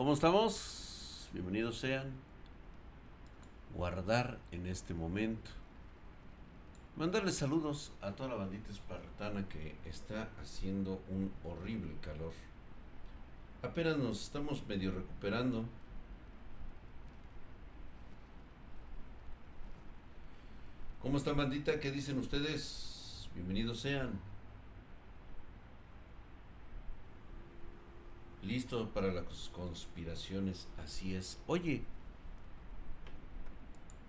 ¿Cómo estamos? Bienvenidos sean. Guardar en este momento. Mandarles saludos a toda la bandita espartana que está haciendo un horrible calor. Apenas nos estamos medio recuperando. ¿Cómo están bandita? ¿Qué dicen ustedes? Bienvenidos sean. Listo para las conspiraciones, así es. Oye,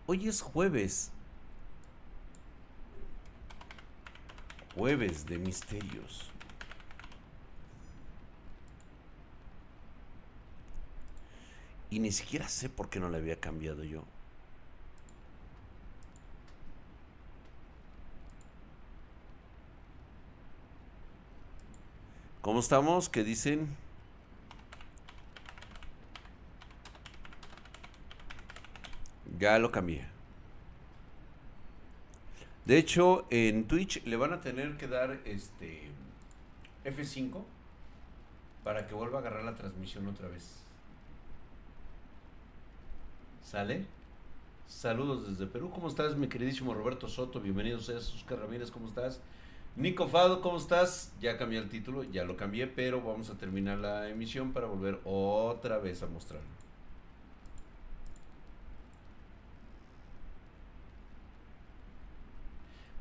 hoy es jueves. Jueves de misterios. Y ni siquiera sé por qué no le había cambiado yo. ¿Cómo estamos? ¿Qué dicen? Ya lo cambié. De hecho, en Twitch le van a tener que dar este F5 para que vuelva a agarrar la transmisión otra vez. ¿Sale? Saludos desde Perú. ¿Cómo estás, mi queridísimo Roberto Soto? Bienvenido seas, Oscar Ramírez, ¿cómo estás? Nico Fado, ¿cómo estás? Ya cambié el título, ya lo cambié, pero vamos a terminar la emisión para volver otra vez a mostrarlo.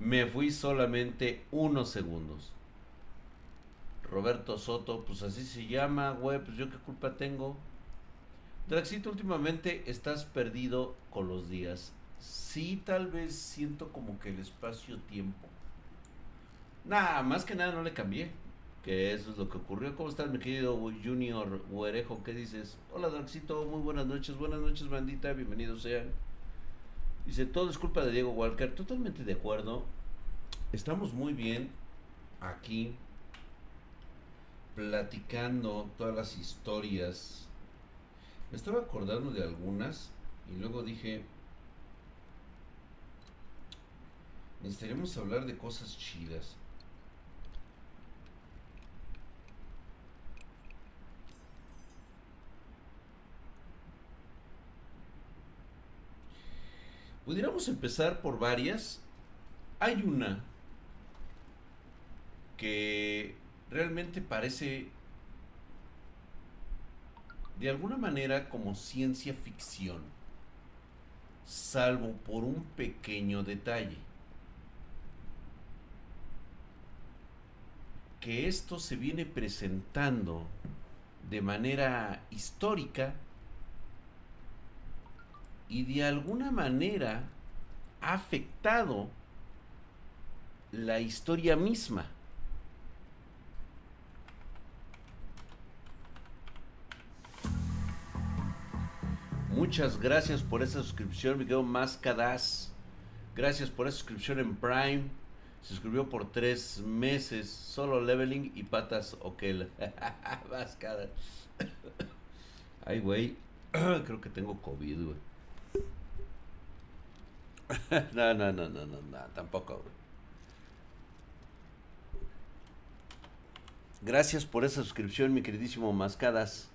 Me fui solamente unos segundos. Roberto Soto, pues así se llama, güey, pues yo qué culpa tengo. Draxito, últimamente estás perdido con los días. Sí, tal vez siento como que el espacio-tiempo. Nada, más que nada no le cambié. Que eso es lo que ocurrió. ¿Cómo estás, mi querido Junior Huerejo? ¿Qué dices? Hola, Draxito, muy buenas noches. Buenas noches, bandita. Bienvenidos sean. Dice, todo es culpa de Diego Walker. Totalmente de acuerdo. Estamos muy bien aquí platicando todas las historias. Me estaba acordando de algunas y luego dije, necesitaremos hablar de cosas chidas. Pudiéramos empezar por varias. Hay una que realmente parece de alguna manera como ciencia ficción, salvo por un pequeño detalle. Que esto se viene presentando de manera histórica y de alguna manera ha afectado la historia misma. Muchas gracias por esa suscripción, me quedo Máscadas. Gracias por esa suscripción en Prime. Se suscribió por tres meses. Solo leveling y patas Okel. Máscadas. Ay, güey. Creo que tengo COVID, güey. no, no, no, no, no, no, tampoco. Gracias por esa suscripción, mi queridísimo Mascadas.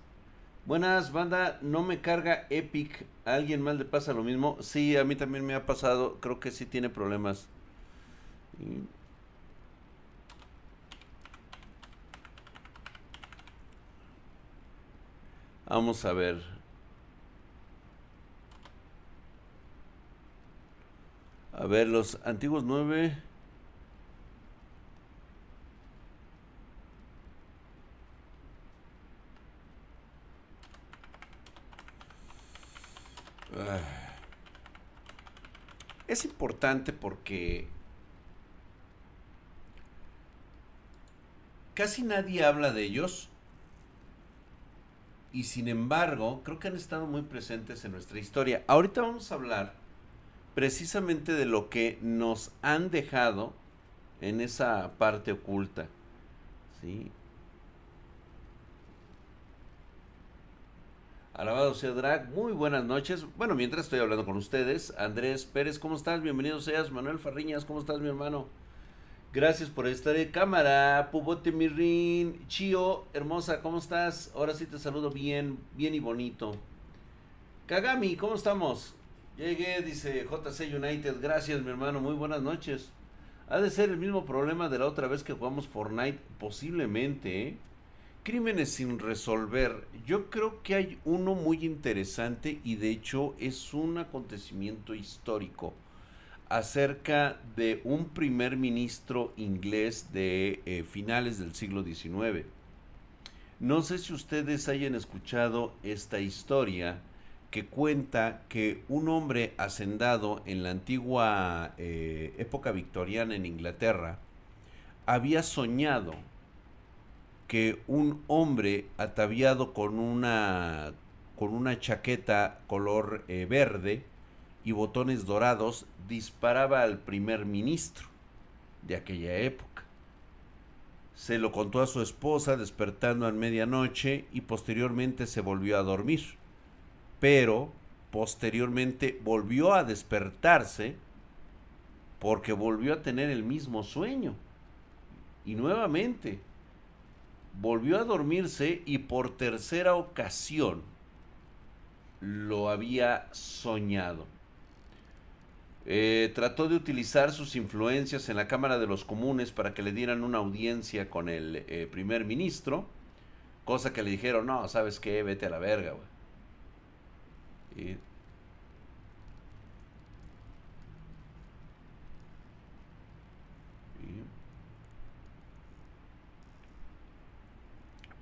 Buenas, banda. No me carga Epic. ¿A alguien mal le pasa lo mismo? Sí, a mí también me ha pasado. Creo que sí tiene problemas. Vamos a ver. A ver, los antiguos 9. Es importante porque casi nadie habla de ellos y sin embargo creo que han estado muy presentes en nuestra historia. Ahorita vamos a hablar precisamente de lo que nos han dejado en esa parte oculta. ¿sí? Alabado sea Drag, muy buenas noches. Bueno, mientras estoy hablando con ustedes, Andrés Pérez, ¿cómo estás? Bienvenido seas. Manuel Farriñas, ¿cómo estás, mi hermano? Gracias por estar en cámara, Pubote Mirrin, Chio, hermosa, ¿cómo estás? Ahora sí te saludo bien, bien y bonito. Kagami, ¿cómo estamos? Llegué, dice JC United, gracias mi hermano, muy buenas noches. Ha de ser el mismo problema de la otra vez que jugamos Fortnite, posiblemente, ¿eh? Crímenes sin resolver. Yo creo que hay uno muy interesante y de hecho es un acontecimiento histórico acerca de un primer ministro inglés de eh, finales del siglo XIX. No sé si ustedes hayan escuchado esta historia que cuenta que un hombre hacendado en la antigua eh, época victoriana en Inglaterra había soñado que un hombre ataviado con una con una chaqueta color eh, verde y botones dorados disparaba al primer ministro de aquella época. Se lo contó a su esposa despertando a medianoche y posteriormente se volvió a dormir. Pero posteriormente volvió a despertarse porque volvió a tener el mismo sueño. Y nuevamente volvió a dormirse y por tercera ocasión lo había soñado. Eh, trató de utilizar sus influencias en la Cámara de los Comunes para que le dieran una audiencia con el eh, primer ministro, cosa que le dijeron, no, ¿sabes qué? Vete a la verga, güey.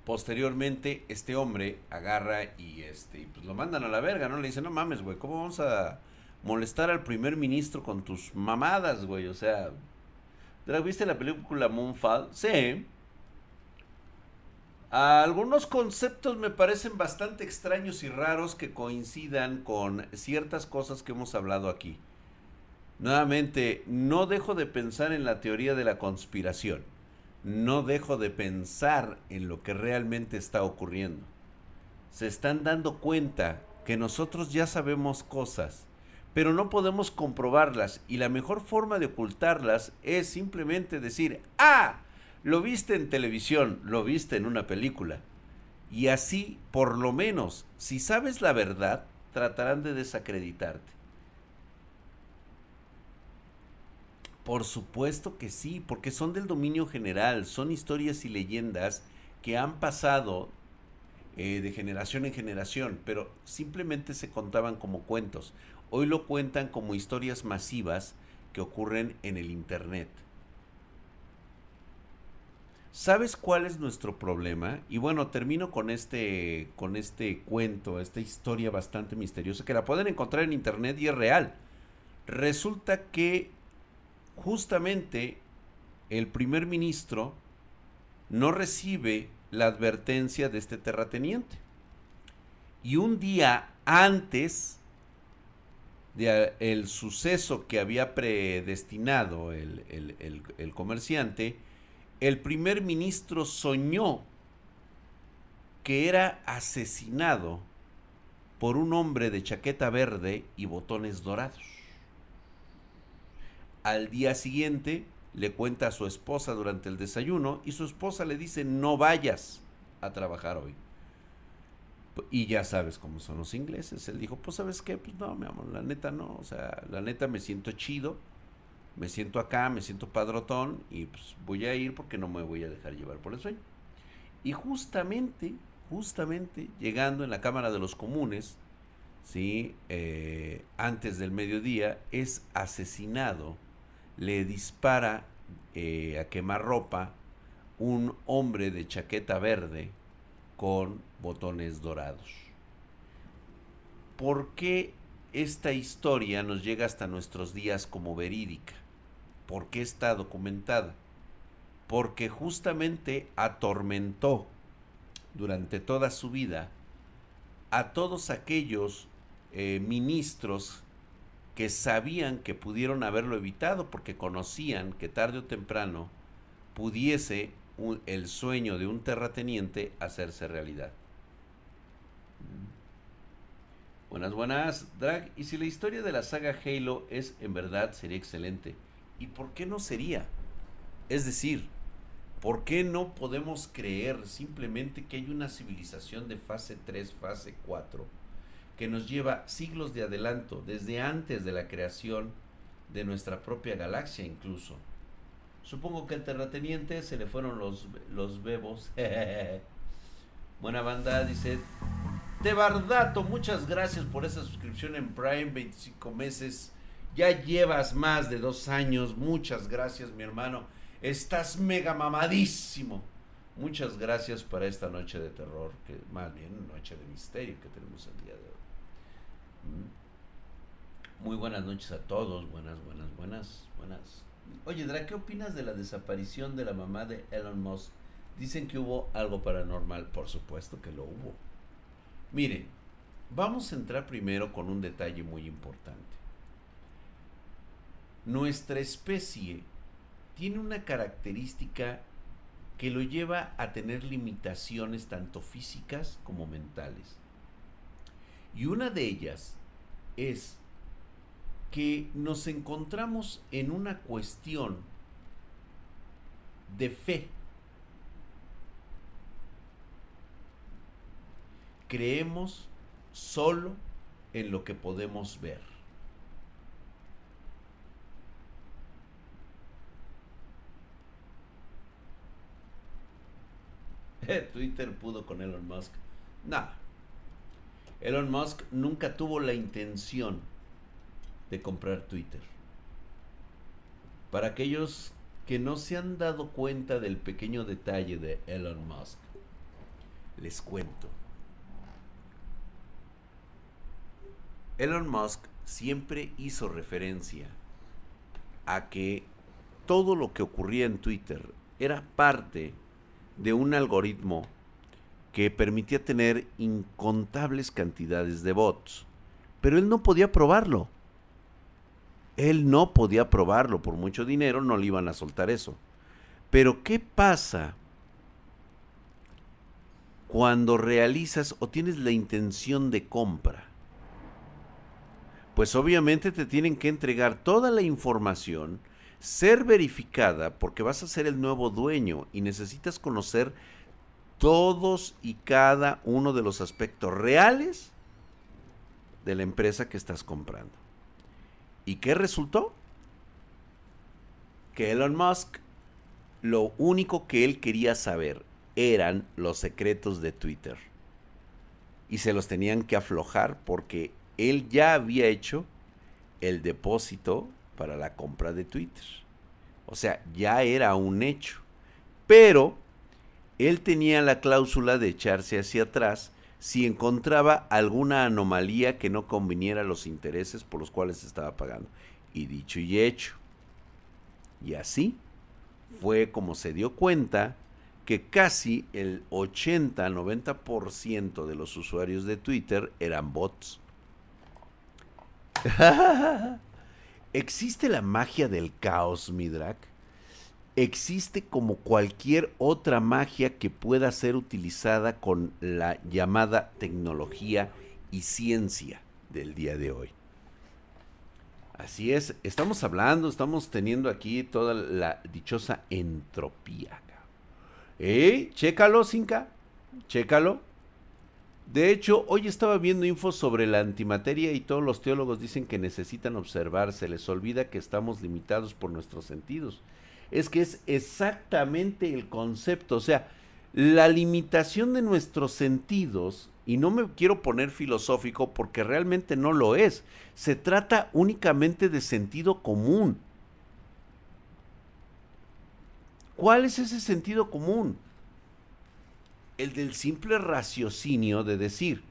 Posteriormente, este hombre agarra y este, pues lo mandan a la verga, ¿no? Le dicen, no mames, güey, ¿cómo vamos a molestar al primer ministro con tus mamadas, güey. O sea, ¿viste la película Moonfall? Sí. Algunos conceptos me parecen bastante extraños y raros que coincidan con ciertas cosas que hemos hablado aquí. Nuevamente, no dejo de pensar en la teoría de la conspiración. No dejo de pensar en lo que realmente está ocurriendo. Se están dando cuenta que nosotros ya sabemos cosas pero no podemos comprobarlas y la mejor forma de ocultarlas es simplemente decir, ah, lo viste en televisión, lo viste en una película. Y así, por lo menos, si sabes la verdad, tratarán de desacreditarte. Por supuesto que sí, porque son del dominio general, son historias y leyendas que han pasado eh, de generación en generación, pero simplemente se contaban como cuentos. Hoy lo cuentan como historias masivas que ocurren en el Internet. ¿Sabes cuál es nuestro problema? Y bueno, termino con este, con este cuento, esta historia bastante misteriosa que la pueden encontrar en internet y es real. Resulta que justamente el primer ministro no recibe la advertencia de este terrateniente. Y un día antes el suceso que había predestinado el, el comerciante, el primer ministro soñó que era asesinado por un hombre de chaqueta verde y botones dorados. Al día siguiente le cuenta a su esposa durante el desayuno y su esposa le dice no vayas a trabajar hoy. Y ya sabes cómo son los ingleses. Él dijo, pues sabes qué, pues no, mi amor, la neta no. O sea, la neta me siento chido, me siento acá, me siento padrotón y pues voy a ir porque no me voy a dejar llevar por el sueño. Y justamente, justamente, llegando en la Cámara de los Comunes, ¿sí? Eh, antes del mediodía, es asesinado, le dispara eh, a quemar ropa un hombre de chaqueta verde con botones dorados. ¿Por qué esta historia nos llega hasta nuestros días como verídica? ¿Por qué está documentada? Porque justamente atormentó durante toda su vida a todos aquellos eh, ministros que sabían que pudieron haberlo evitado porque conocían que tarde o temprano pudiese el sueño de un terrateniente hacerse realidad. Buenas, buenas, Drag. Y si la historia de la saga Halo es en verdad, sería excelente. ¿Y por qué no sería? Es decir, ¿por qué no podemos creer simplemente que hay una civilización de fase 3, fase 4, que nos lleva siglos de adelanto, desde antes de la creación de nuestra propia galaxia incluso? Supongo que al terrateniente se le fueron los, los bebos. Buena banda, dice. De Bardato, muchas gracias por esa suscripción en Prime, 25 meses. Ya llevas más de dos años. Muchas gracias, mi hermano. Estás mega mamadísimo. Muchas gracias para esta noche de terror, que más bien noche de misterio que tenemos el día de hoy. Muy buenas noches a todos. Buenas, buenas, buenas, buenas. Oye, Dra, ¿qué opinas de la desaparición de la mamá de Elon Musk? Dicen que hubo algo paranormal. Por supuesto que lo hubo. Miren, vamos a entrar primero con un detalle muy importante. Nuestra especie tiene una característica que lo lleva a tener limitaciones tanto físicas como mentales. Y una de ellas es que nos encontramos en una cuestión de fe creemos solo en lo que podemos ver. Twitter pudo con Elon Musk. Nada. Elon Musk nunca tuvo la intención de comprar Twitter. Para aquellos que no se han dado cuenta del pequeño detalle de Elon Musk, les cuento. Elon Musk siempre hizo referencia a que todo lo que ocurría en Twitter era parte de un algoritmo que permitía tener incontables cantidades de bots. Pero él no podía probarlo. Él no podía probarlo. Por mucho dinero no le iban a soltar eso. Pero ¿qué pasa cuando realizas o tienes la intención de compra? pues obviamente te tienen que entregar toda la información, ser verificada, porque vas a ser el nuevo dueño y necesitas conocer todos y cada uno de los aspectos reales de la empresa que estás comprando. ¿Y qué resultó? Que Elon Musk, lo único que él quería saber eran los secretos de Twitter. Y se los tenían que aflojar porque él ya había hecho el depósito para la compra de Twitter. O sea, ya era un hecho. Pero él tenía la cláusula de echarse hacia atrás si encontraba alguna anomalía que no conviniera a los intereses por los cuales estaba pagando. Y dicho y hecho. Y así fue como se dio cuenta que casi el 80-90% de los usuarios de Twitter eran bots. ¿Existe la magia del caos, Midrak? Existe como cualquier otra magia que pueda ser utilizada con la llamada tecnología y ciencia del día de hoy. Así es, estamos hablando, estamos teniendo aquí toda la dichosa entropía. ¿Eh? Chécalo, Cinca. Chécalo. De hecho, hoy estaba viendo info sobre la antimateria y todos los teólogos dicen que necesitan observar, se les olvida que estamos limitados por nuestros sentidos. Es que es exactamente el concepto, o sea, la limitación de nuestros sentidos, y no me quiero poner filosófico porque realmente no lo es, se trata únicamente de sentido común. ¿Cuál es ese sentido común? el del simple raciocinio de decir,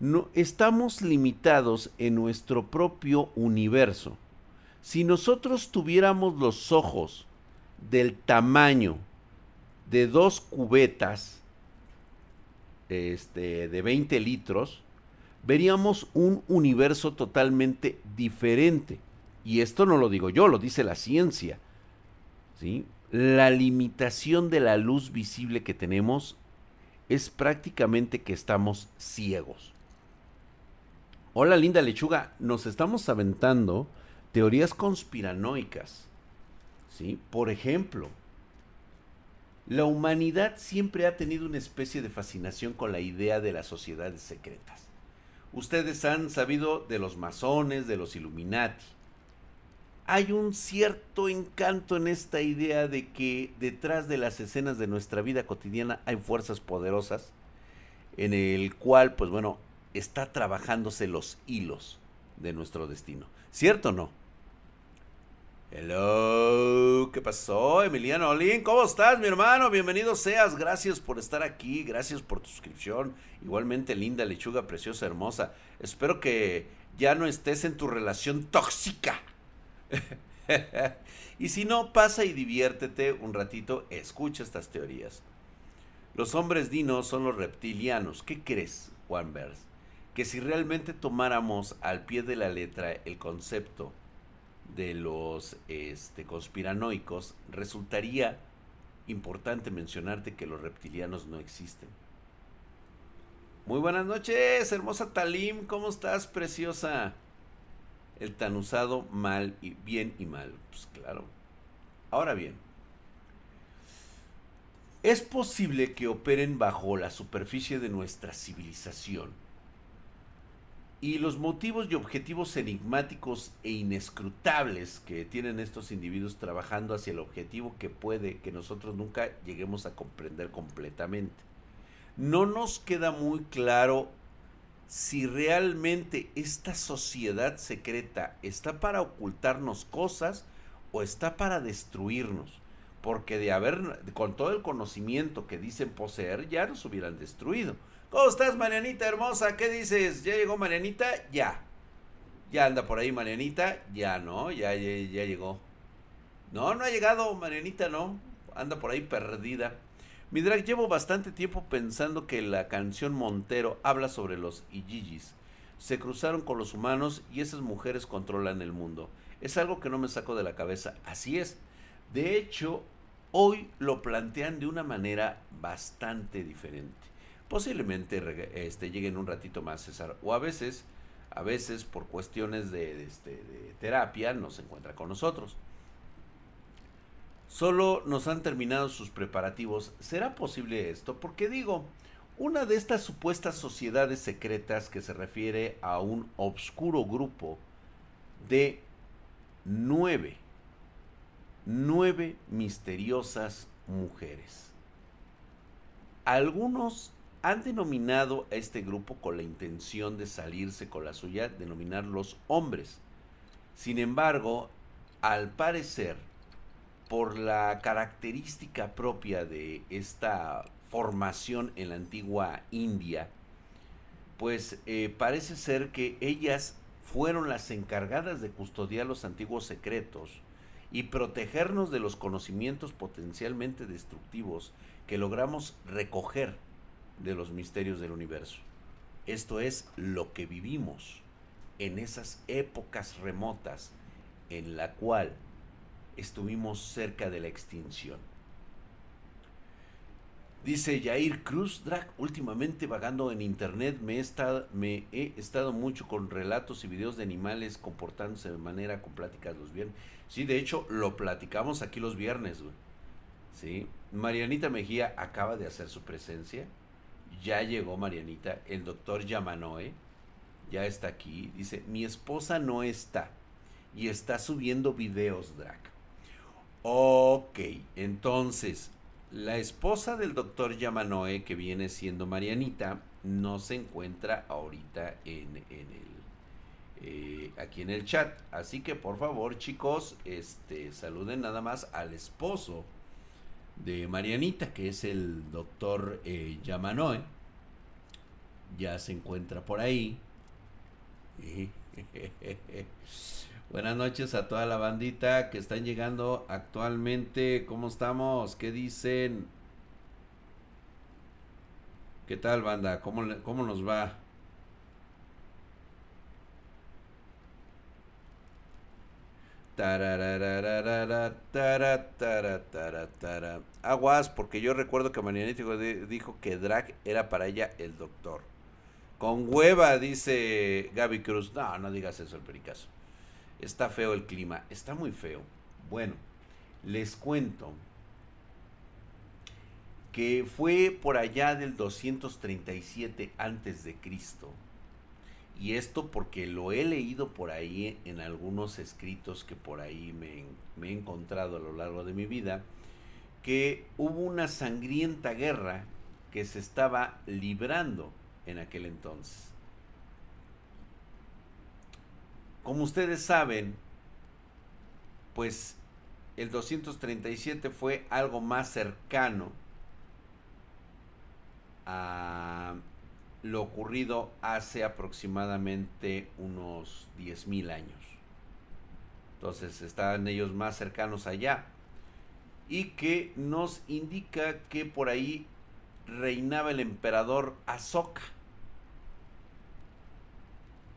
no, estamos limitados en nuestro propio universo. Si nosotros tuviéramos los ojos del tamaño de dos cubetas este, de 20 litros, veríamos un universo totalmente diferente. Y esto no lo digo yo, lo dice la ciencia. ¿sí? La limitación de la luz visible que tenemos es prácticamente que estamos ciegos. Hola linda lechuga, nos estamos aventando teorías conspiranoicas. Por ejemplo, La humanidad siempre ha tenido una especie de fascinación con la idea de las sociedades secretas. Ustedes han sabido de los masones, de los Illuminati. Hay un cierto encanto en esta idea de que detrás de las escenas de nuestra vida cotidiana hay fuerzas poderosas en el cual, pues bueno, está trabajándose los hilos de nuestro destino. ¿Cierto o no? Hello, ¿qué pasó? Emiliano Olin, ¿cómo estás, mi hermano? Bienvenido seas, gracias por estar aquí, gracias por tu suscripción. Igualmente, linda, lechuga, preciosa, hermosa. Espero que ya no estés en tu relación tóxica. y si no, pasa y diviértete un ratito, escucha estas teorías. Los hombres dinos son los reptilianos. ¿Qué crees, Juan? Que si realmente tomáramos al pie de la letra el concepto de los este, conspiranoicos, resultaría importante mencionarte que los reptilianos no existen. Muy buenas noches, hermosa Talim, ¿cómo estás, preciosa? El tan usado mal y bien y mal, pues claro. Ahora bien, es posible que operen bajo la superficie de nuestra civilización y los motivos y objetivos enigmáticos e inescrutables que tienen estos individuos trabajando hacia el objetivo que puede que nosotros nunca lleguemos a comprender completamente. No nos queda muy claro si realmente esta sociedad secreta está para ocultarnos cosas o está para destruirnos. Porque de haber, con todo el conocimiento que dicen poseer, ya nos hubieran destruido. ¿Cómo estás, Marianita hermosa? ¿Qué dices? ¿Ya llegó Marianita? Ya. Ya anda por ahí Marianita. Ya, ¿no? Ya, ya, llegó. No, no ha llegado Marianita, no. Anda por ahí perdida. Mi drag, llevo bastante tiempo pensando que la canción Montero habla sobre los Ijijis. Se cruzaron con los humanos y esas mujeres controlan el mundo. Es algo que no me saco de la cabeza. Así es. De hecho, hoy lo plantean de una manera bastante diferente. Posiblemente este, lleguen un ratito más, César. O a veces, a veces por cuestiones de, este, de terapia, no se encuentra con nosotros. Solo nos han terminado sus preparativos. ¿Será posible esto? Porque digo, una de estas supuestas sociedades secretas que se refiere a un obscuro grupo de nueve, nueve misteriosas mujeres. Algunos han denominado a este grupo con la intención de salirse con la suya, denominarlos hombres. Sin embargo, al parecer, por la característica propia de esta formación en la antigua India, pues eh, parece ser que ellas fueron las encargadas de custodiar los antiguos secretos y protegernos de los conocimientos potencialmente destructivos que logramos recoger de los misterios del universo. Esto es lo que vivimos en esas épocas remotas en la cual estuvimos cerca de la extinción. Dice Jair Cruz, Drag, últimamente vagando en internet me he, estado, me he estado mucho con relatos y videos de animales comportándose de manera con pláticas los viernes. Sí, de hecho, lo platicamos aquí los viernes, Sí. Marianita Mejía acaba de hacer su presencia ya llegó Marianita, el doctor Yamanoe, ya está aquí. Dice, mi esposa no está y está subiendo videos, Drac. Ok, entonces, la esposa del doctor Yamanoe, que viene siendo Marianita, no se encuentra ahorita en, el... Eh, aquí en el chat. Así que por favor, chicos, este, saluden nada más al esposo de Marianita, que es el doctor eh, Yamanoe. Ya se encuentra por ahí. Buenas noches a toda la bandita que están llegando actualmente. ¿Cómo estamos? ¿Qué dicen? ¿Qué tal, banda? ¿Cómo, cómo nos va? Aguas, porque yo recuerdo que Marianita dijo que Drag era para ella el doctor. Con hueva, dice Gaby Cruz. No, no digas eso, el pericazo. Está feo el clima, está muy feo. Bueno, les cuento. que fue por allá del 237 antes de Cristo. Y esto porque lo he leído por ahí en algunos escritos que por ahí me, he encontrado a lo largo de mi vida, que hubo una sangrienta guerra que se estaba librando en aquel entonces. Como ustedes saben, pues el 237 fue algo más cercano a lo ocurrido hace aproximadamente unos 10.000 años. Entonces estaban ellos más cercanos allá. Y que nos indica que por ahí reinaba el emperador Azoka.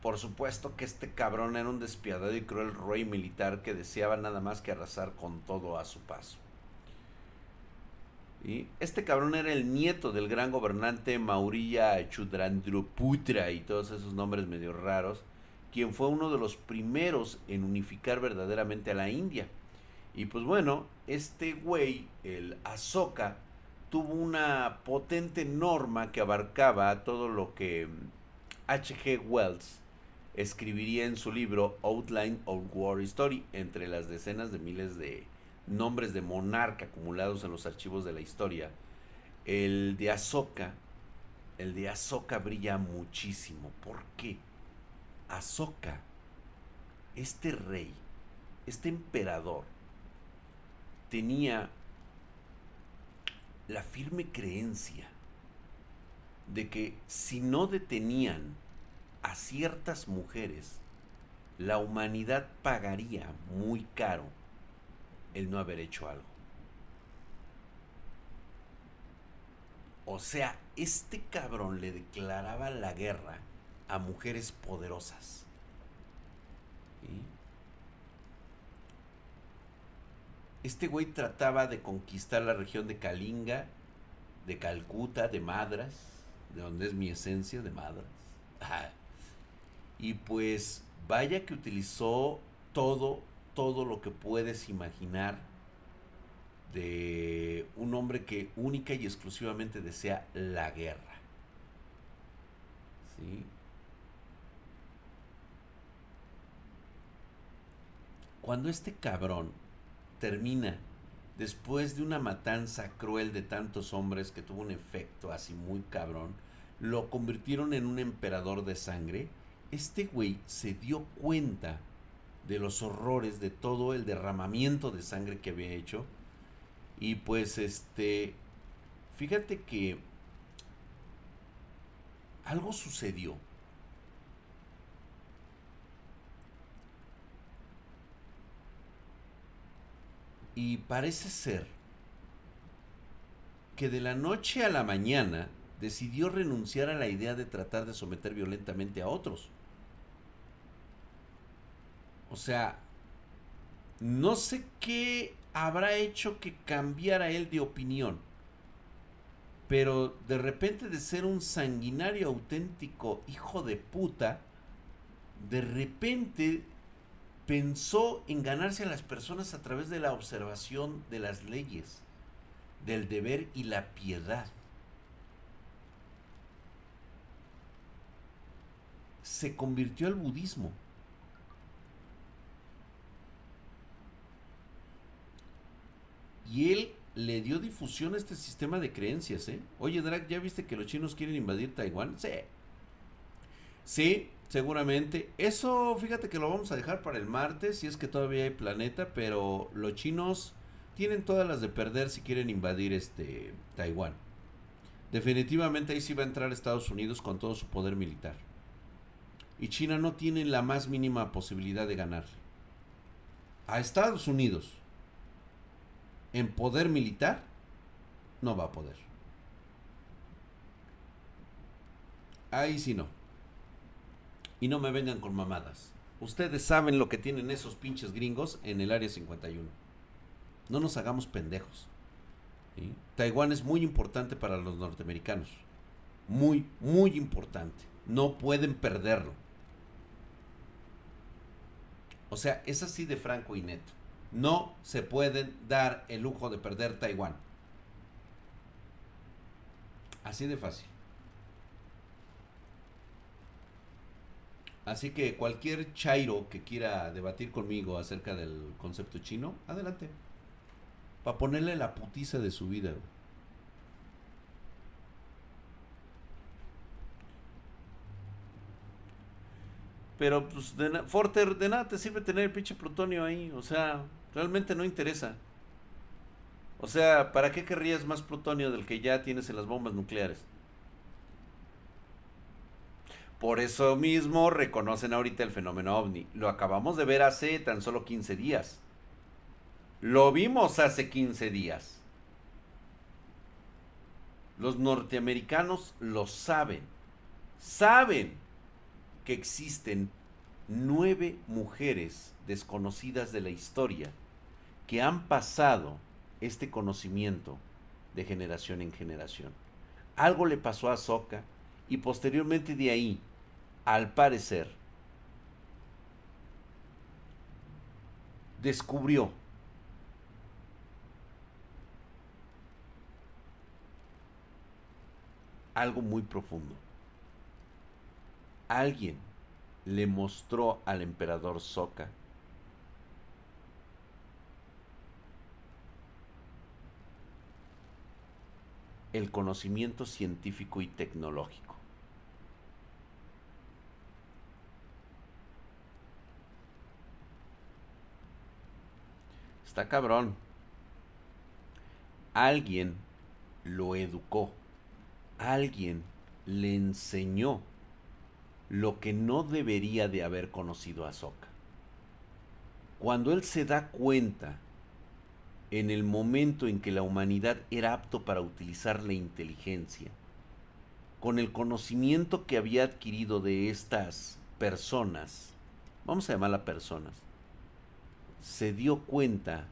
Por supuesto que este cabrón era un despiadado y cruel rey militar que deseaba nada más que arrasar con todo a su paso. Este cabrón era el nieto del gran gobernante Maurilla Chudrandruputra y todos esos nombres medio raros, quien fue uno de los primeros en unificar verdaderamente a la India. Y pues bueno, este güey, el Azoka, tuvo una potente norma que abarcaba todo lo que H.G. Wells escribiría en su libro Outline of War Story, entre las decenas de miles de nombres de monarca acumulados en los archivos de la historia. El de Azoka, el de Azoka brilla muchísimo. ¿Por qué? Azoka, este rey, este emperador, tenía la firme creencia de que si no detenían a ciertas mujeres, la humanidad pagaría muy caro el no haber hecho algo. O sea, este cabrón le declaraba la guerra a mujeres poderosas. Este güey trataba de conquistar la región de Kalinga, de Calcuta, de Madras, de donde es mi esencia, de Madras. Y pues vaya que utilizó todo, todo lo que puedes imaginar de un hombre que única y exclusivamente desea la guerra. ¿Sí? Cuando este cabrón termina después de una matanza cruel de tantos hombres que tuvo un efecto así muy cabrón, lo convirtieron en un emperador de sangre este güey se dio cuenta de los horrores de todo el derramamiento de sangre que había hecho. Y pues este, fíjate que algo sucedió. Y parece ser que de la noche a la mañana decidió renunciar a la idea de tratar de someter violentamente a otros. O sea, no sé qué habrá hecho que cambiara él de opinión. Pero de repente de ser un sanguinario auténtico hijo de puta, de repente pensó en ganarse a las personas a través de la observación de las leyes, del deber y la piedad. Se convirtió al budismo. Y él le dio difusión a este sistema de creencias, ¿eh? Oye, Drag, ¿ya viste que los chinos quieren invadir Taiwán? Sí. Sí, seguramente. Eso, fíjate que lo vamos a dejar para el martes, si es que todavía hay planeta, pero los chinos tienen todas las de perder si quieren invadir este Taiwán. Definitivamente ahí sí va a entrar Estados Unidos con todo su poder militar. Y China no tiene la más mínima posibilidad de ganarle. A Estados Unidos en poder militar, no va a poder. Ahí sí no. Y no me vengan con mamadas. Ustedes saben lo que tienen esos pinches gringos en el área 51. No nos hagamos pendejos. Taiwán es muy importante para los norteamericanos. Muy, muy importante. No pueden perderlo. O sea, es así de franco y neto no se pueden dar el lujo de perder Taiwán. Así de fácil. Así que cualquier chairo que quiera debatir conmigo acerca del concepto chino, adelante. Para ponerle la putiza de su vida. Pero, pues, de Forter, de nada te sirve tener el pinche plutonio ahí. O sea, realmente no interesa. O sea, ¿para qué querrías más plutonio del que ya tienes en las bombas nucleares? Por eso mismo reconocen ahorita el fenómeno ovni. Lo acabamos de ver hace tan solo 15 días. Lo vimos hace 15 días. Los norteamericanos lo saben. Saben que existen nueve mujeres desconocidas de la historia que han pasado este conocimiento de generación en generación. Algo le pasó a Soka y posteriormente de ahí, al parecer, descubrió algo muy profundo alguien le mostró al emperador Soka el conocimiento científico y tecnológico. Está cabrón. Alguien lo educó. Alguien le enseñó lo que no debería de haber conocido a Soka. Cuando él se da cuenta en el momento en que la humanidad era apto para utilizar la inteligencia, con el conocimiento que había adquirido de estas personas, vamos a llamarlas personas, se dio cuenta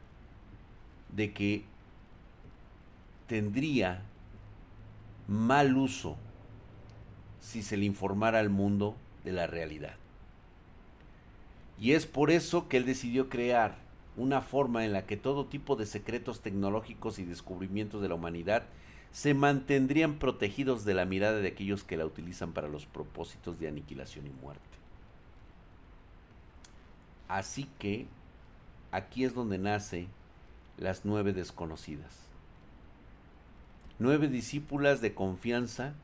de que tendría mal uso si se le informara al mundo de la realidad. Y es por eso que él decidió crear una forma en la que todo tipo de secretos tecnológicos y descubrimientos de la humanidad se mantendrían protegidos de la mirada de aquellos que la utilizan para los propósitos de aniquilación y muerte. Así que aquí es donde nace las nueve desconocidas. Nueve discípulas de confianza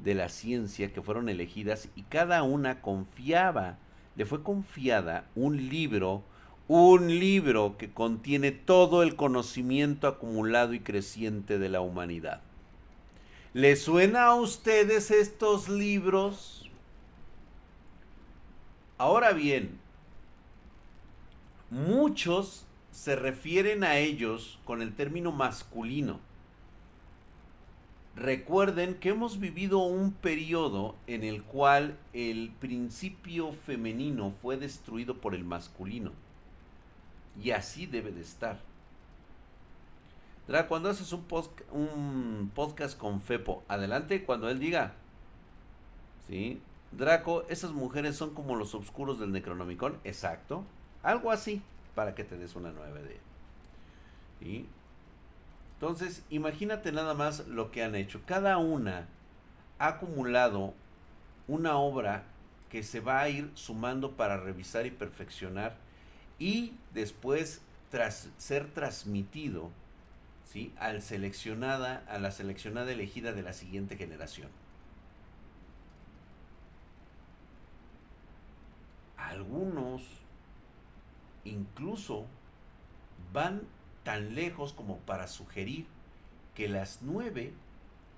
de la ciencia que fueron elegidas y cada una confiaba, le fue confiada un libro, un libro que contiene todo el conocimiento acumulado y creciente de la humanidad. ¿Le suena a ustedes estos libros? Ahora bien, muchos se refieren a ellos con el término masculino Recuerden que hemos vivido un periodo en el cual el principio femenino fue destruido por el masculino. Y así debe de estar. Draco, cuando haces un, un podcast con Fepo, adelante cuando él diga. ¿Sí? Draco, esas mujeres son como los oscuros del Necronomicon. Exacto. Algo así, para que te des una nueva idea. ¿Sí? Entonces, imagínate nada más lo que han hecho. Cada una ha acumulado una obra que se va a ir sumando para revisar y perfeccionar y después tras ser transmitido ¿sí? al seleccionada, a la seleccionada elegida de la siguiente generación. Algunos incluso van tan lejos como para sugerir que las nueve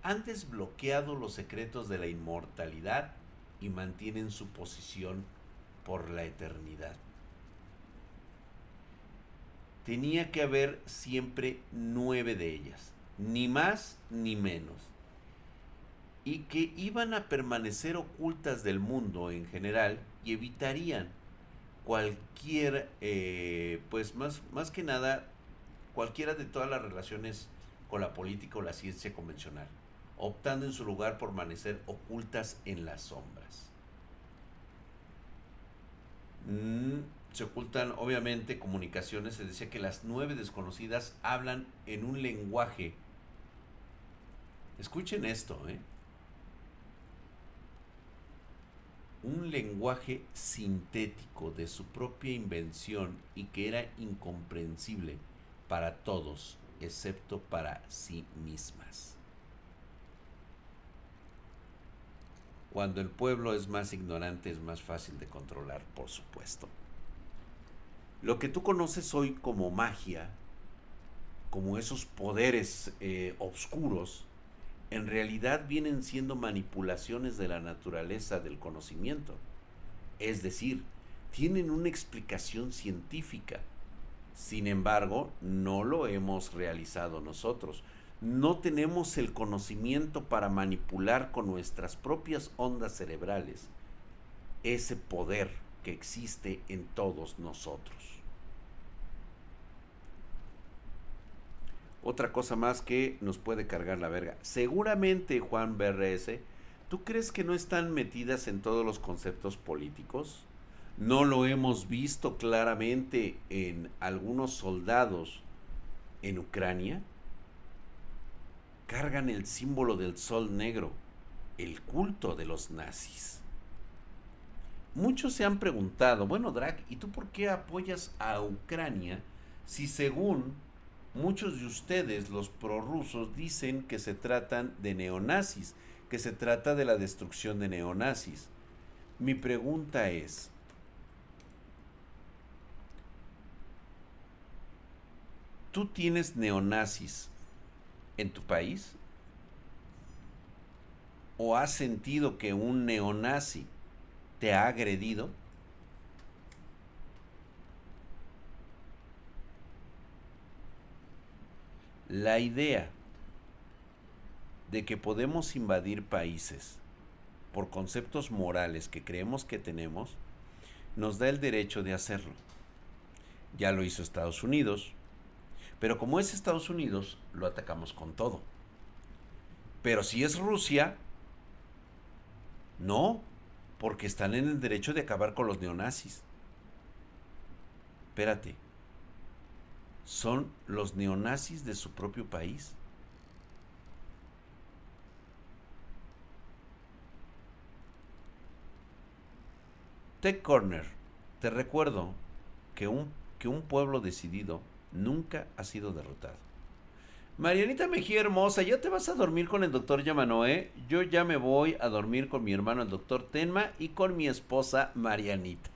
han desbloqueado los secretos de la inmortalidad y mantienen su posición por la eternidad. Tenía que haber siempre nueve de ellas, ni más ni menos, y que iban a permanecer ocultas del mundo en general y evitarían cualquier, eh, pues más, más que nada, cualquiera de todas las relaciones con la política o la ciencia convencional, optando en su lugar por permanecer ocultas en las sombras. Mm, se ocultan obviamente comunicaciones, se decía que las nueve desconocidas hablan en un lenguaje Escuchen esto, ¿eh? Un lenguaje sintético de su propia invención y que era incomprensible para todos, excepto para sí mismas. Cuando el pueblo es más ignorante es más fácil de controlar, por supuesto. Lo que tú conoces hoy como magia, como esos poderes eh, oscuros, en realidad vienen siendo manipulaciones de la naturaleza del conocimiento. Es decir, tienen una explicación científica. Sin embargo, no lo hemos realizado nosotros. No tenemos el conocimiento para manipular con nuestras propias ondas cerebrales ese poder que existe en todos nosotros. otra cosa más que nos puede cargar la verga. Seguramente, Juan BRS, ¿tú crees que no están metidas en todos los conceptos políticos? ¿No lo hemos visto claramente en algunos soldados en Ucrania? Cargan el símbolo del sol negro, el culto de los nazis. Muchos se han preguntado, bueno, Drac, ¿y tú por qué apoyas a Ucrania si según Muchos de ustedes, los prorrusos, dicen que se tratan de neonazis, que se trata de la destrucción de neonazis. Mi pregunta es, ¿tú tienes neonazis en tu país? ¿O has sentido que un neonazi te ha agredido? La idea de que podemos invadir países por conceptos morales que creemos que tenemos, nos da el derecho de hacerlo. Ya lo hizo Estados Unidos, pero como es Estados Unidos, lo atacamos con todo. Pero si es Rusia, no, porque están en el derecho de acabar con los neonazis. Espérate, son los neonazis de su propio país. Tech Corner, te recuerdo que un, que un pueblo decidido nunca ha sido derrotado. Marianita Mejía hermosa, ¿ya te vas a dormir con el doctor Yamanoe? Yo ya me voy a dormir con mi hermano el doctor Tenma y con mi esposa Marianita.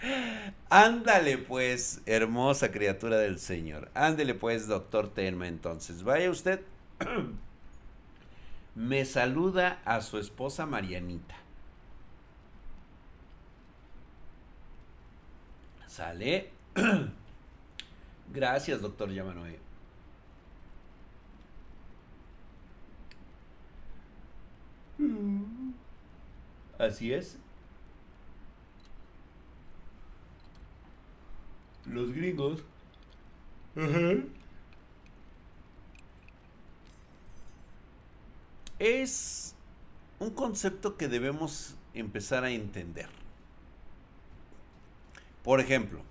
Ándale pues, hermosa criatura del Señor. Ándale pues, doctor Tenma, entonces. Vaya usted. Me saluda a su esposa Marianita. Sale. Gracias, doctor Yamanoe. Así es. los gringos. Es un concepto que debemos empezar a entender. Por ejemplo,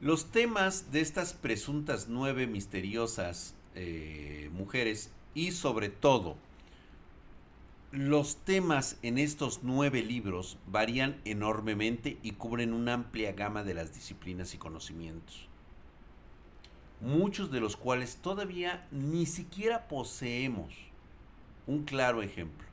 los temas de estas presuntas nueve misteriosas eh, mujeres y sobre todo los temas en estos nueve libros varían enormemente y cubren una amplia gama de las disciplinas y conocimientos, muchos de los cuales todavía ni siquiera poseemos un claro ejemplo.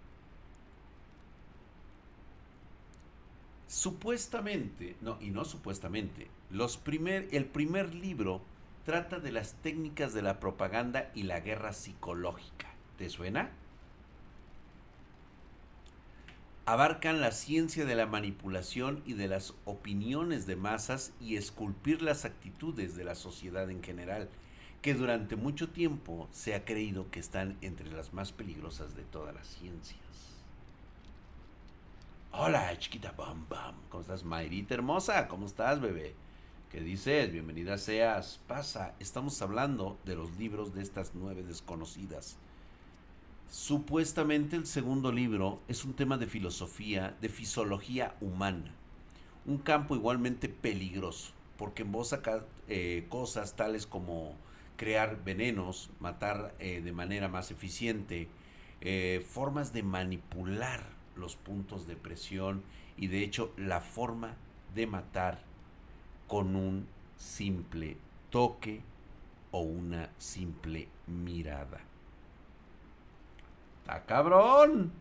Supuestamente, no, y no supuestamente, los primer, el primer libro trata de las técnicas de la propaganda y la guerra psicológica. ¿Te suena? abarcan la ciencia de la manipulación y de las opiniones de masas y esculpir las actitudes de la sociedad en general, que durante mucho tiempo se ha creído que están entre las más peligrosas de todas las ciencias. Hola, chiquita bam bam. ¿Cómo estás, Mayrita hermosa? ¿Cómo estás, bebé? ¿Qué dices? Bienvenida seas. Pasa, estamos hablando de los libros de estas nueve desconocidas Supuestamente el segundo libro es un tema de filosofía, de fisiología humana, un campo igualmente peligroso, porque embosa eh, cosas tales como crear venenos, matar eh, de manera más eficiente, eh, formas de manipular los puntos de presión y de hecho la forma de matar con un simple toque o una simple mirada. ¡Está cabrón!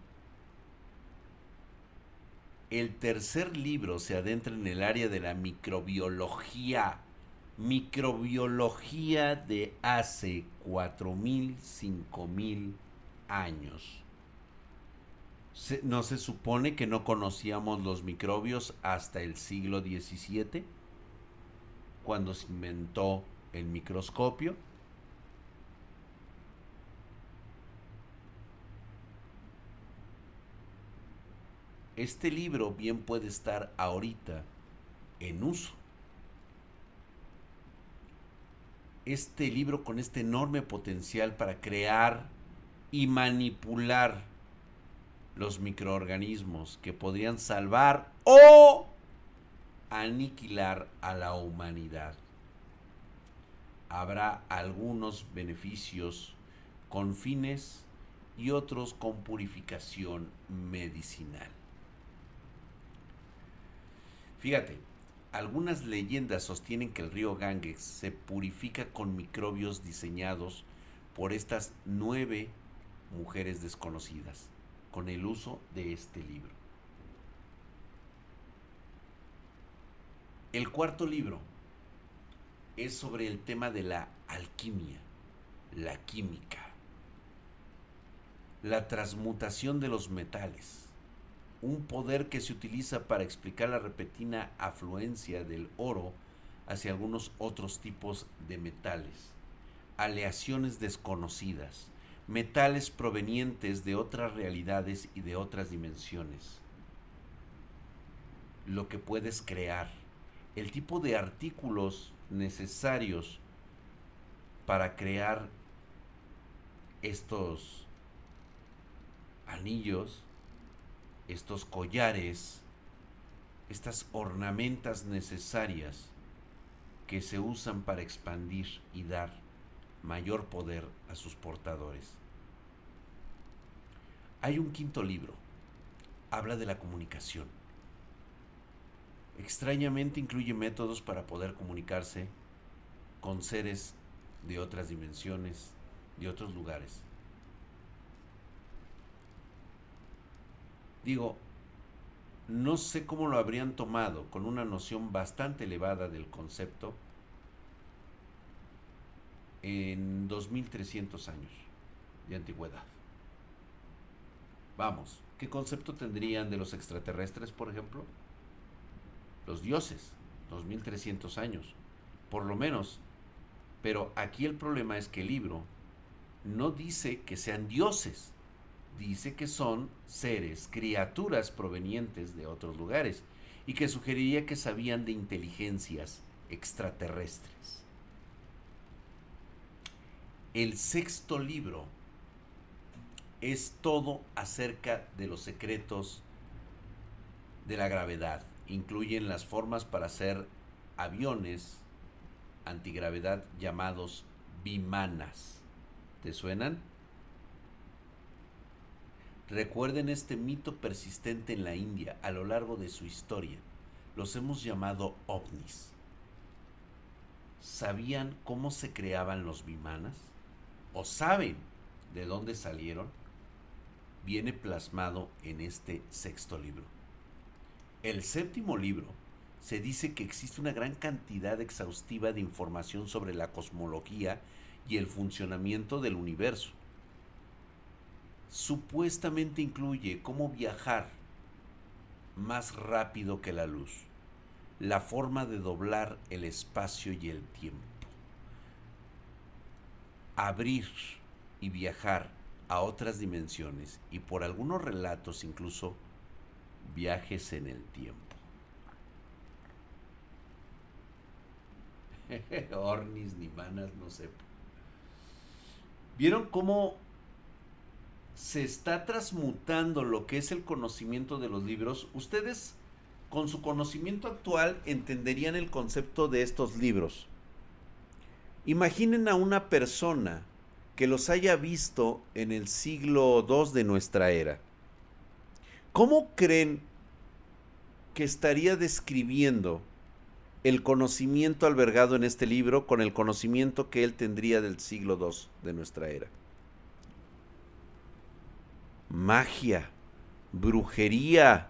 El tercer libro se adentra en el área de la microbiología. Microbiología de hace 4.000, 5.000 años. ¿No se supone que no conocíamos los microbios hasta el siglo XVII? Cuando se inventó el microscopio. Este libro bien puede estar ahorita en uso. Este libro con este enorme potencial para crear y manipular los microorganismos que podrían salvar o aniquilar a la humanidad. Habrá algunos beneficios con fines y otros con purificación medicinal. Fíjate, algunas leyendas sostienen que el río Ganges se purifica con microbios diseñados por estas nueve mujeres desconocidas con el uso de este libro. El cuarto libro es sobre el tema de la alquimia, la química, la transmutación de los metales, un poder que se utiliza para explicar la repentina afluencia del oro hacia algunos otros tipos de metales, aleaciones desconocidas, metales provenientes de otras realidades y de otras dimensiones. Lo que puedes crear, el tipo de artículos necesarios para crear estos anillos, estos collares, estas ornamentas necesarias que se usan para expandir y dar mayor poder a sus portadores. Hay un quinto libro, habla de la comunicación. Extrañamente incluye métodos para poder comunicarse con seres de otras dimensiones, de otros lugares. Digo, no sé cómo lo habrían tomado con una noción bastante elevada del concepto en 2300 años de antigüedad. Vamos, ¿qué concepto tendrían de los extraterrestres, por ejemplo? Los dioses, 2300 años, por lo menos. Pero aquí el problema es que el libro no dice que sean dioses, dice que son seres, criaturas provenientes de otros lugares y que sugeriría que sabían de inteligencias extraterrestres. El sexto libro es todo acerca de los secretos de la gravedad. Incluyen las formas para hacer aviones antigravedad llamados bimanas. ¿Te suenan? Recuerden este mito persistente en la India a lo largo de su historia. Los hemos llamado ovnis. ¿Sabían cómo se creaban los bimanas? o saben de dónde salieron, viene plasmado en este sexto libro. El séptimo libro se dice que existe una gran cantidad exhaustiva de información sobre la cosmología y el funcionamiento del universo. Supuestamente incluye cómo viajar más rápido que la luz, la forma de doblar el espacio y el tiempo abrir y viajar a otras dimensiones y por algunos relatos incluso viajes en el tiempo. Ornis ni manas, no sé. ¿Vieron cómo se está transmutando lo que es el conocimiento de los libros? Ustedes con su conocimiento actual entenderían el concepto de estos libros. Imaginen a una persona que los haya visto en el siglo II de nuestra era. ¿Cómo creen que estaría describiendo el conocimiento albergado en este libro con el conocimiento que él tendría del siglo II de nuestra era? Magia, brujería,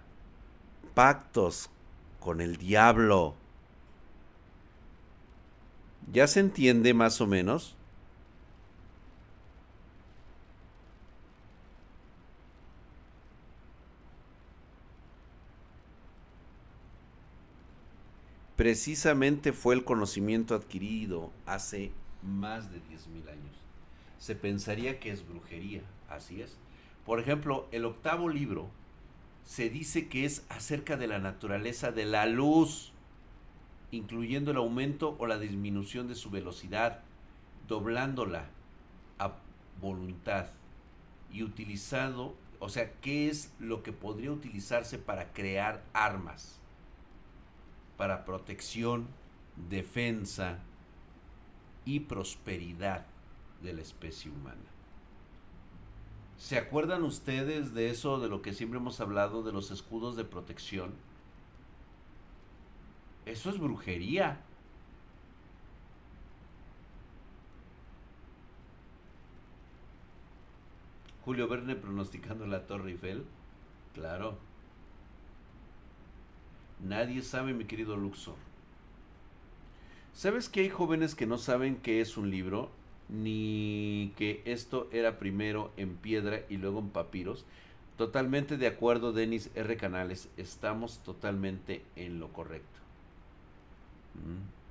pactos con el diablo. ¿Ya se entiende más o menos? Precisamente fue el conocimiento adquirido hace más de 10.000 años. Se pensaría que es brujería, así es. Por ejemplo, el octavo libro se dice que es acerca de la naturaleza de la luz, incluyendo el aumento o la disminución de su velocidad, doblándola a voluntad y utilizado, o sea, qué es lo que podría utilizarse para crear armas para protección, defensa y prosperidad de la especie humana. ¿Se acuerdan ustedes de eso, de lo que siempre hemos hablado, de los escudos de protección? Eso es brujería. Julio Verne pronosticando la Torre Eiffel. Claro. Nadie sabe, mi querido Luxor. ¿Sabes que hay jóvenes que no saben qué es un libro? Ni que esto era primero en piedra y luego en papiros. Totalmente de acuerdo, Denis R. Canales. Estamos totalmente en lo correcto. Mm.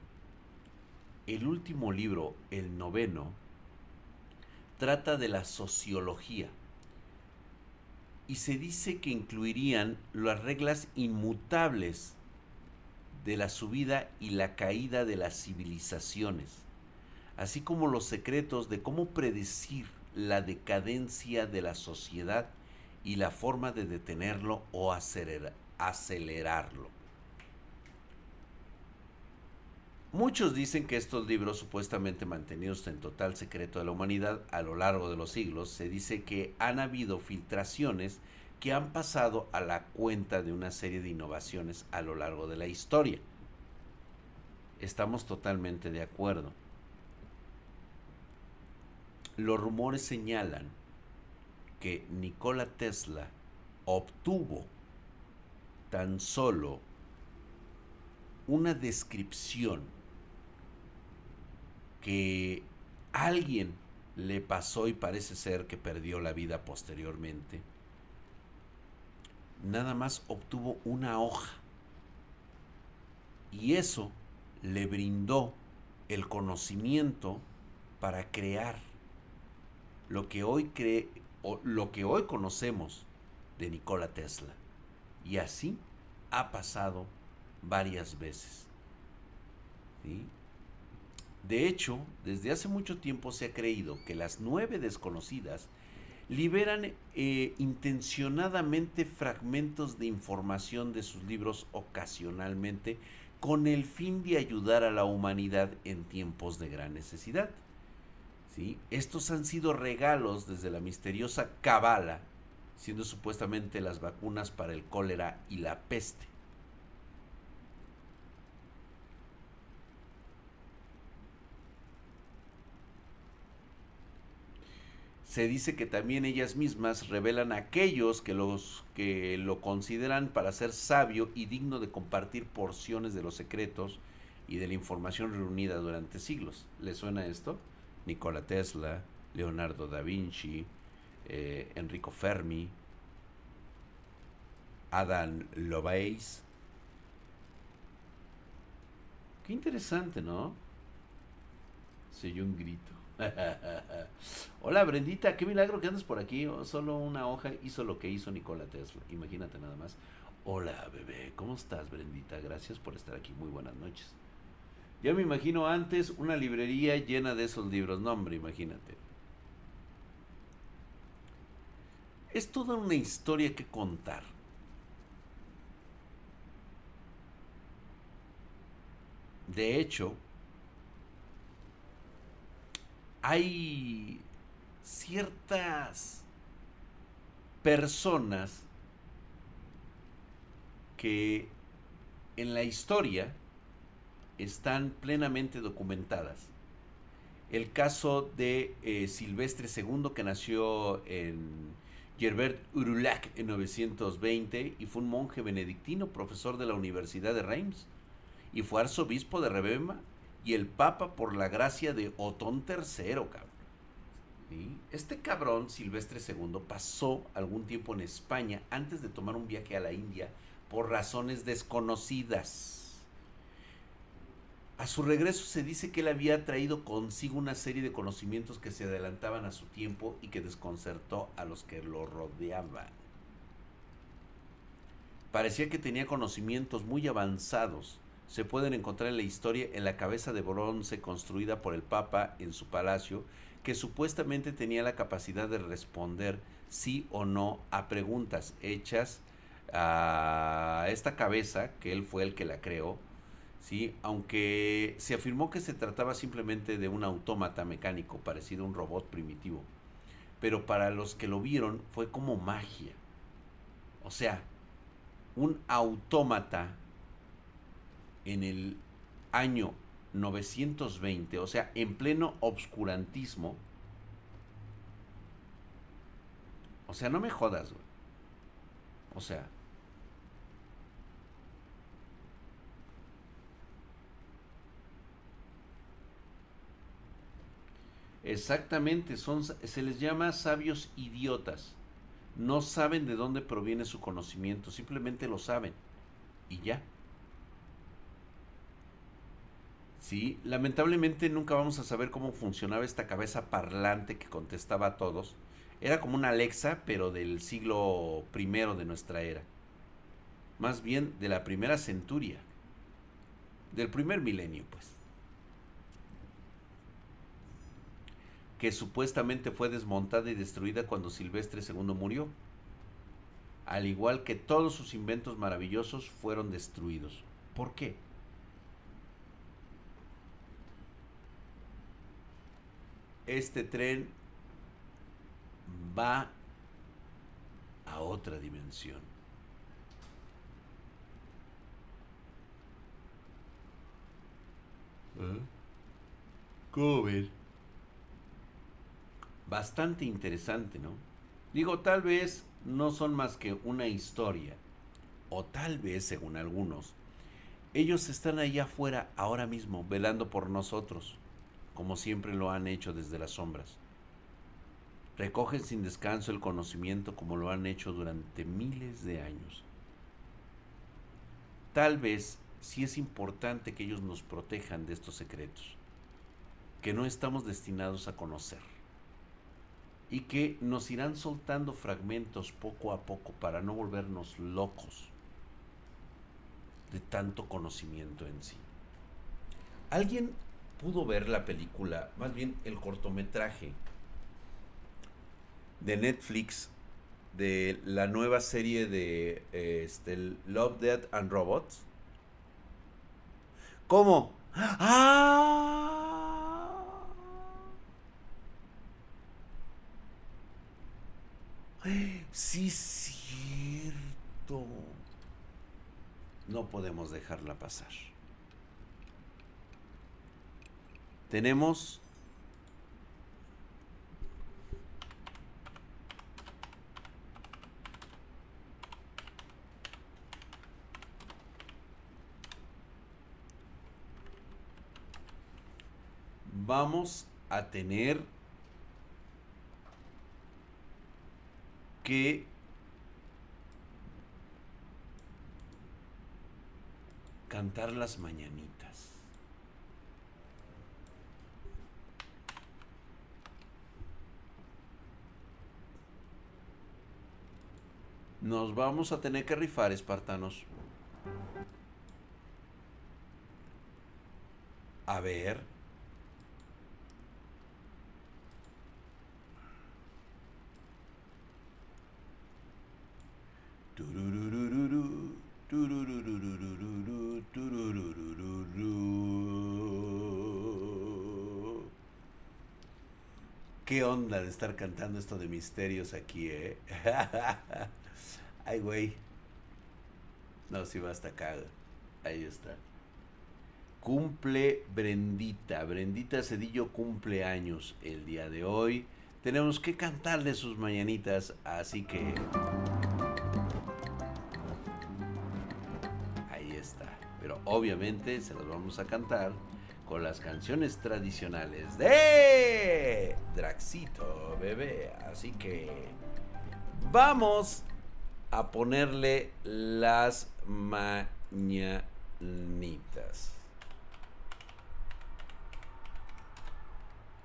El último libro, el noveno, trata de la sociología y se dice que incluirían las reglas inmutables de la subida y la caída de las civilizaciones, así como los secretos de cómo predecir la decadencia de la sociedad y la forma de detenerlo o acelerarlo. Muchos dicen que estos libros, supuestamente mantenidos en total secreto de la humanidad a lo largo de los siglos, se dice que han habido filtraciones que han pasado a la cuenta de una serie de innovaciones a lo largo de la historia. Estamos totalmente de acuerdo. Los rumores señalan que Nikola Tesla obtuvo tan solo una descripción que alguien le pasó y parece ser que perdió la vida posteriormente, nada más obtuvo una hoja. Y eso le brindó el conocimiento para crear lo que hoy cree o lo que hoy conocemos de Nikola Tesla. Y así ha pasado varias veces. ¿sí? De hecho, desde hace mucho tiempo se ha creído que las nueve desconocidas liberan eh, intencionadamente fragmentos de información de sus libros ocasionalmente con el fin de ayudar a la humanidad en tiempos de gran necesidad. ¿Sí? Estos han sido regalos desde la misteriosa Cabala, siendo supuestamente las vacunas para el cólera y la peste. Se dice que también ellas mismas revelan a aquellos que, los, que lo consideran para ser sabio y digno de compartir porciones de los secretos y de la información reunida durante siglos. ¿Le suena esto? Nikola Tesla, Leonardo da Vinci, eh, Enrico Fermi, Adam Lovelace. Qué interesante, ¿no? Se oyó un grito. Hola Brendita, qué milagro que andas por aquí. Oh, solo una hoja hizo lo que hizo Nikola Tesla. Imagínate nada más. Hola bebé, ¿cómo estás Brendita? Gracias por estar aquí. Muy buenas noches. Ya me imagino antes una librería llena de esos libros. No, hombre, imagínate. Es toda una historia que contar. De hecho, hay ciertas personas que en la historia están plenamente documentadas. El caso de eh, Silvestre II, que nació en Gerbert Urulac en 920 y fue un monje benedictino, profesor de la Universidad de Reims, y fue arzobispo de Rebema y el papa por la gracia de Otón III, cabrón. Este cabrón, Silvestre II, pasó algún tiempo en España antes de tomar un viaje a la India por razones desconocidas. A su regreso se dice que él había traído consigo una serie de conocimientos que se adelantaban a su tiempo y que desconcertó a los que lo rodeaban. Parecía que tenía conocimientos muy avanzados. Se pueden encontrar en la historia en la cabeza de bronce construida por el Papa en su palacio, que supuestamente tenía la capacidad de responder sí o no a preguntas hechas a esta cabeza, que él fue el que la creó, ¿sí? aunque se afirmó que se trataba simplemente de un autómata mecánico parecido a un robot primitivo. Pero para los que lo vieron fue como magia. O sea, un autómata en el año 920, o sea, en pleno obscurantismo. O sea, no me jodas, güey. O sea, Exactamente, son, se les llama sabios idiotas. No saben de dónde proviene su conocimiento, simplemente lo saben. Y ya. Sí, lamentablemente nunca vamos a saber cómo funcionaba esta cabeza parlante que contestaba a todos. Era como una Alexa, pero del siglo primero de nuestra era. Más bien de la primera centuria. Del primer milenio, pues. que supuestamente fue desmontada y destruida cuando Silvestre II murió. Al igual que todos sus inventos maravillosos fueron destruidos. ¿Por qué? Este tren va a otra dimensión. ¿Eh? ¿Cómo bastante interesante, ¿no? Digo, tal vez no son más que una historia, o tal vez, según algunos, ellos están allá afuera ahora mismo, velando por nosotros, como siempre lo han hecho desde las sombras. Recogen sin descanso el conocimiento como lo han hecho durante miles de años. Tal vez sí es importante que ellos nos protejan de estos secretos, que no estamos destinados a conocer y que nos irán soltando fragmentos poco a poco para no volvernos locos de tanto conocimiento en sí. ¿Alguien pudo ver la película, más bien el cortometraje de Netflix de la nueva serie de este, Love, Death and Robots? ¿Cómo? ¡Ah! Sí, cierto. No podemos dejarla pasar. Tenemos vamos a tener que cantar las mañanitas. Nos vamos a tener que rifar, espartanos. A ver. ¿Qué onda de estar cantando esto de misterios aquí, eh? Ay, güey. No, si va hasta acá. Ahí está. Cumple Brendita. Brendita Cedillo cumple años el día de hoy. Tenemos que cantarle sus mañanitas, así que... Ahí está. Pero obviamente se las vamos a cantar con las canciones tradicionales de Draxito Bebé. Así que vamos a ponerle las mañanitas.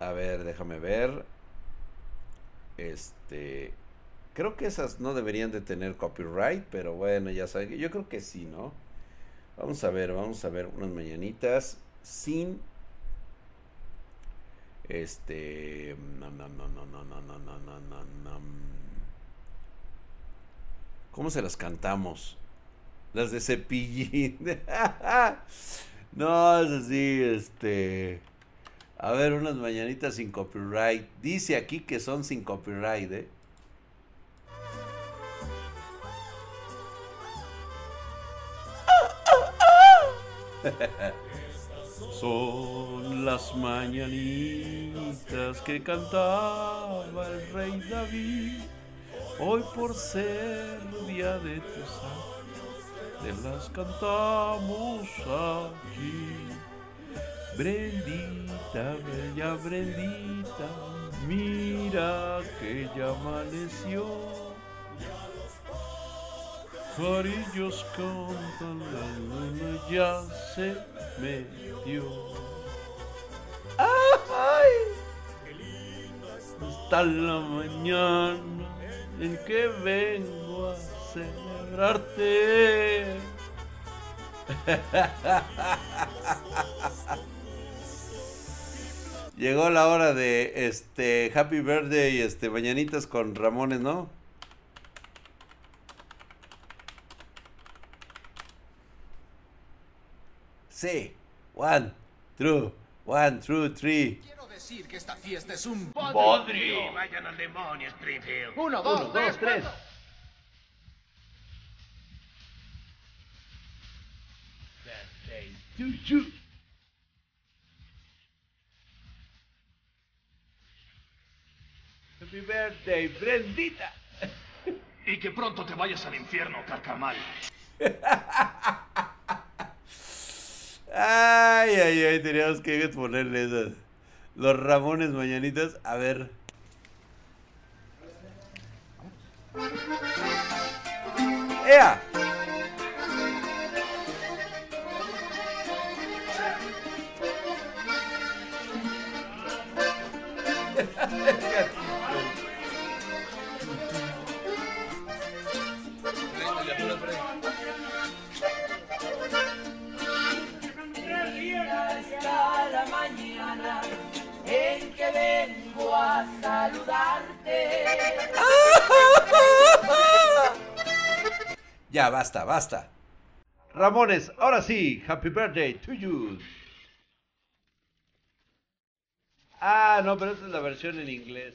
A ver, déjame ver. Este. Creo que esas no deberían de tener copyright, pero bueno, ya saben. Yo creo que sí, ¿no? Vamos a ver, vamos a ver unas mañanitas sin. Este. No, no, no, no, no, no, no, no, no, no. ¿Cómo se las cantamos? Las de cepillín. no, es así, este. A ver, unas mañanitas sin copyright. Dice aquí que son sin copyright, ¿eh? Son las mañanitas que cantaba el rey David. Hoy por ser día de tu te las cantamos aquí. Brendita, bella Brendita, mira que ya amaneció. Jarillos cantan, la luna ya se metió. ¡Ay! Hasta la mañana en que vengo a celebrarte. Llegó la hora de este Happy Birthday y este mañanitas con Ramones, ¿no? Sí. One, two, one, two, three. Decir que esta fiesta es un bodrio. Vayan al demonio, Springfield. Uno, dos, Uno, dos, tres. Birthday to you. Happy birthday, Brendita. Y que pronto te vayas al infierno, carcamal. Ay, ay, ay, teníamos que ponerle esas. Los Ramones mañanitas. A ver. ¡Ea! que vengo a saludarte. Ya, basta, basta. Ramones, ahora sí, happy birthday to you. Ah, no, pero esta es la versión en inglés.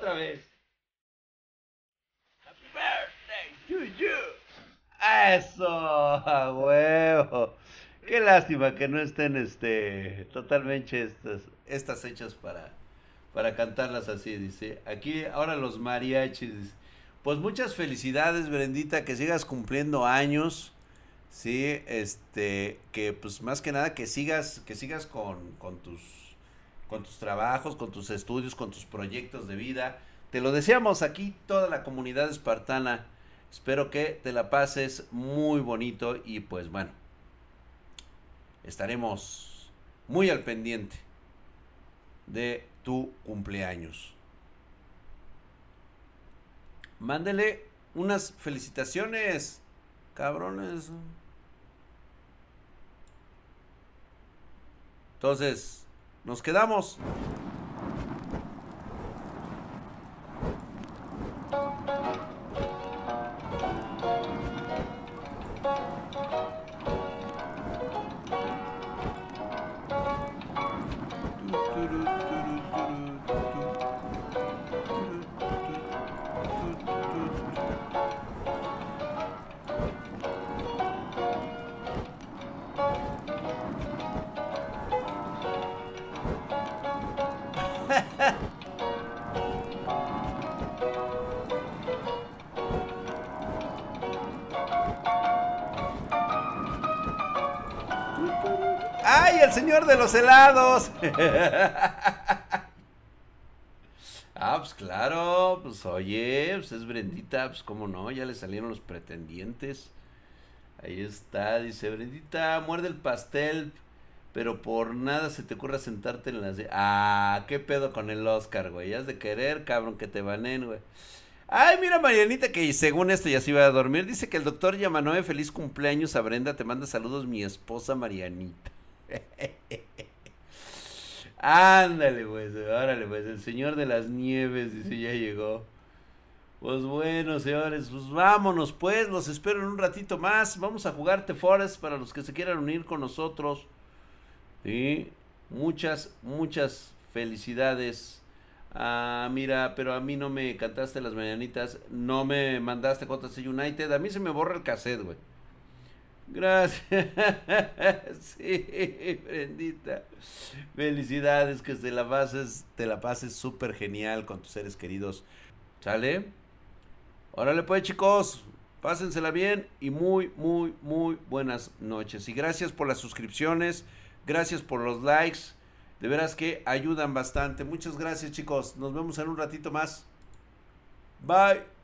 Otra vez. Happy birthday to you. Eso, a huevo. Qué lástima que no estén este totalmente estas estas hechas para para cantarlas así, dice. Aquí ahora los mariachis. dice. Pues muchas felicidades, Brendita, que sigas cumpliendo años. Sí, este, que pues más que nada que sigas, que sigas con, con tus, con tus trabajos, con tus estudios, con tus proyectos de vida. Te lo deseamos aquí toda la comunidad espartana. Espero que te la pases muy bonito y pues bueno, estaremos muy al pendiente de tu cumpleaños. Mándele unas felicitaciones, cabrones. Entonces, nos quedamos señor de los helados! ah, pues claro, pues oye, pues es Brendita, pues cómo no, ya le salieron los pretendientes. Ahí está, dice Brendita, muerde el pastel, pero por nada se te ocurra sentarte en las... Ah, qué pedo con el Oscar, güey, has de querer, cabrón, que te banen, güey. Ay, mira Marianita que según esto ya se iba a dormir. Dice que el doctor Yamanoe, feliz cumpleaños a Brenda. Te manda saludos mi esposa Marianita. Ándale, pues, órale, pues, el señor de las nieves, dice, ya llegó. Pues bueno, señores, pues vámonos, pues, los espero en un ratito más. Vamos a jugar The Forest para los que se quieran unir con nosotros. Y muchas, muchas felicidades Ah, mira, pero a mí no me cantaste las mañanitas, no me mandaste JC United, a mí se me borra el cassette, güey. Gracias. sí, bendita. Felicidades, que te la pases, te la pases súper genial con tus seres queridos. ¿Sale? Órale pues chicos, pásensela bien y muy, muy, muy buenas noches. Y gracias por las suscripciones, gracias por los likes. De veras que ayudan bastante. Muchas gracias chicos. Nos vemos en un ratito más. Bye.